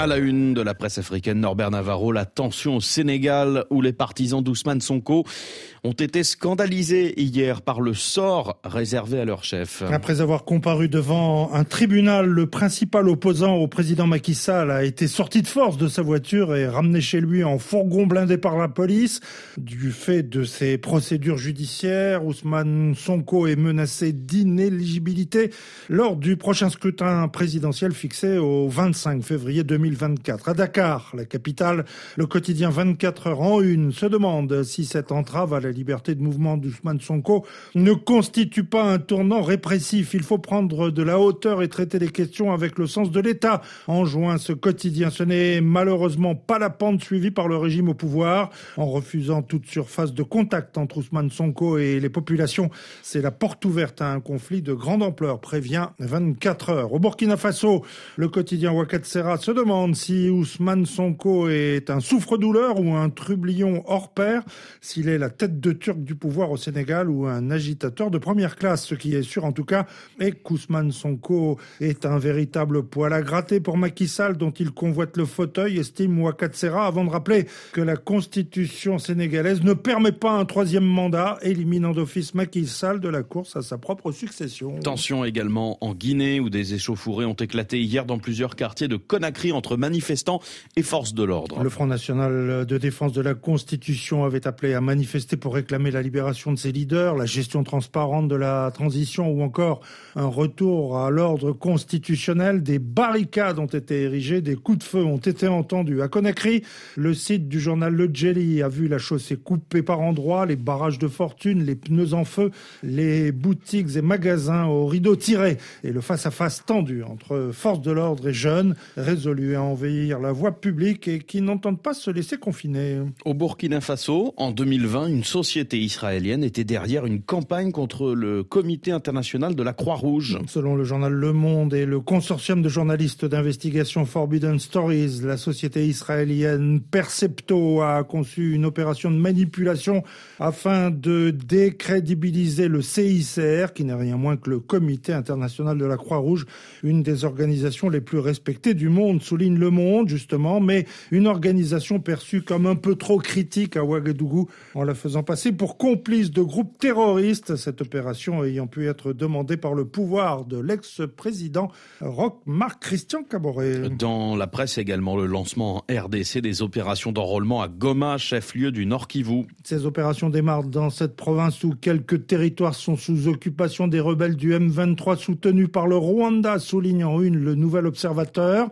À la une de la presse africaine, Norbert Navarro, la tension au Sénégal où les partisans d'Ousmane Sonko ont été scandalisés hier par le sort réservé à leur chef. Après avoir comparu devant un tribunal, le principal opposant au président Macky Sall a été sorti de force de sa voiture et ramené chez lui en fourgon blindé par la police. Du fait de ces procédures judiciaires, Ousmane Sonko est menacé d'inéligibilité lors du prochain scrutin présidentiel fixé au 25 février 2024. À Dakar, la capitale, le quotidien 24 heures en une se demande si cette entrave à la liberté de mouvement d'Ousmane Sonko ne constitue pas un tournant répressif. Il faut prendre de la hauteur et traiter les questions avec le sens de l'État. En juin, ce quotidien, ce n'est malheureusement pas la pente suivie par le régime au pouvoir. En refusant toute surface de contact entre Ousmane Sonko et les populations, c'est la porte ouverte à un conflit de grande ampleur, prévient 24 heures. Au Burkina Faso, le quotidien Wakatsera se demande si Ousmane Sonko est un souffre-douleur ou un trublion hors pair, s'il est la tête de Turc du pouvoir au Sénégal ou un agitateur de première classe. Ce qui est sûr en tout cas est qu'Ousmane Sonko est un véritable poil à gratter pour Macky Sall dont il convoite le fauteuil, estime Ouakatsera, avant de rappeler que la constitution sénégalaise ne permet pas un troisième mandat, éliminant d'office Macky Sall de la course à sa propre succession. Tension également en Guinée où des échauffourées ont éclaté hier dans plusieurs quartiers de Conakry entre manifestants et forces de l'ordre. Le Front national de défense de la Constitution avait appelé à manifester pour réclamer la libération de ses leaders, la gestion transparente de la transition ou encore un retour à l'ordre constitutionnel. Des barricades ont été érigées, des coups de feu ont été entendus. À Conakry, le site du journal Le Jelly a vu la chaussée coupée par endroits, les barrages de fortune, les pneus en feu, les boutiques et magasins au rideau tiré et le face-à-face tendu entre forces de l'ordre et jeunes résolus à envahir la voie publique et qui n'entendent pas se laisser confiner. Au Burkina Faso, en 2020, une société israélienne était derrière une campagne contre le Comité international de la Croix-Rouge. Selon le journal Le Monde et le consortium de journalistes d'investigation Forbidden Stories, la société israélienne Percepto a conçu une opération de manipulation afin de décrédibiliser le CICR, qui n'est rien moins que le Comité international de la Croix-Rouge, une des organisations les plus respectées du monde, souligne Le Monde justement, mais une organisation perçue comme un peu trop critique à Ouagadougou en la faisant passer pour complice de groupes terroristes, cette opération ayant pu être demandée par le pouvoir de l'ex-président Roch Marc Christian Caboret. Dans la presse également, le lancement en RDC des opérations d'enrôlement à Goma, chef-lieu du Nord Kivu. Ces opérations démarrent dans cette province où quelques territoires sont sous occupation des rebelles du M23 soutenus par le Rwanda, soulignant une le nouvel observateur.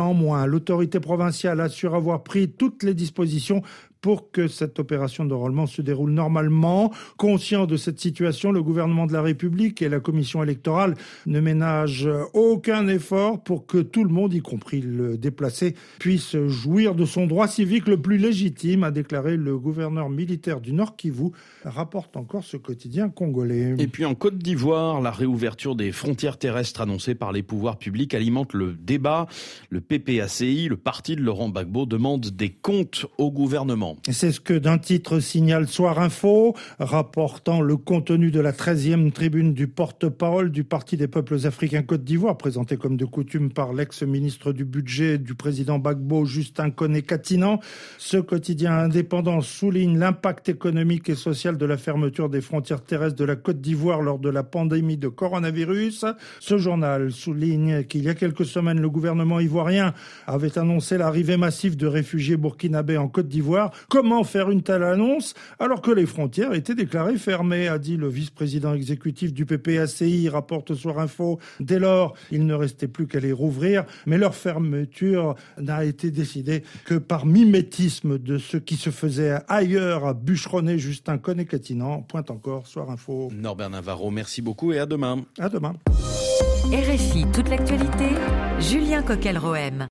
Néanmoins, l'autorité provinciale assure avoir pris toutes les dispositions pour que cette opération d'enrôlement se déroule normalement. Conscient de cette situation, le gouvernement de la République et la commission électorale ne ménagent aucun effort pour que tout le monde, y compris le déplacé, puisse jouir de son droit civique le plus légitime, a déclaré le gouverneur militaire du Nord Kivu, rapporte encore ce quotidien congolais. Et puis en Côte d'Ivoire, la réouverture des frontières terrestres annoncée par les pouvoirs publics alimente le débat. Le PPACI, le parti de Laurent Gbagbo, demande des comptes au gouvernement. C'est ce que d'un titre signale Soir Info, rapportant le contenu de la 13e tribune du porte-parole du Parti des peuples africains Côte d'Ivoire, présenté comme de coutume par l'ex-ministre du budget du président Bagbo, Justin Koné Katinan. Ce quotidien indépendant souligne l'impact économique et social de la fermeture des frontières terrestres de la Côte d'Ivoire lors de la pandémie de coronavirus. Ce journal souligne qu'il y a quelques semaines, le gouvernement ivoirien avait annoncé l'arrivée massive de réfugiés burkinabés en Côte d'Ivoire Comment faire une telle annonce alors que les frontières étaient déclarées fermées, a dit le vice-président exécutif du PPACI, rapporte Soir Info. Dès lors, il ne restait plus qu'à les rouvrir, mais leur fermeture n'a été décidée que par mimétisme de ce qui se faisait ailleurs à bûcheronner Justin Conné-Catinant. Pointe encore, Soir Info. Norbert Navarro, merci beaucoup et à demain. À demain. RFI, toute l'actualité, Julien Coquel-Rohem.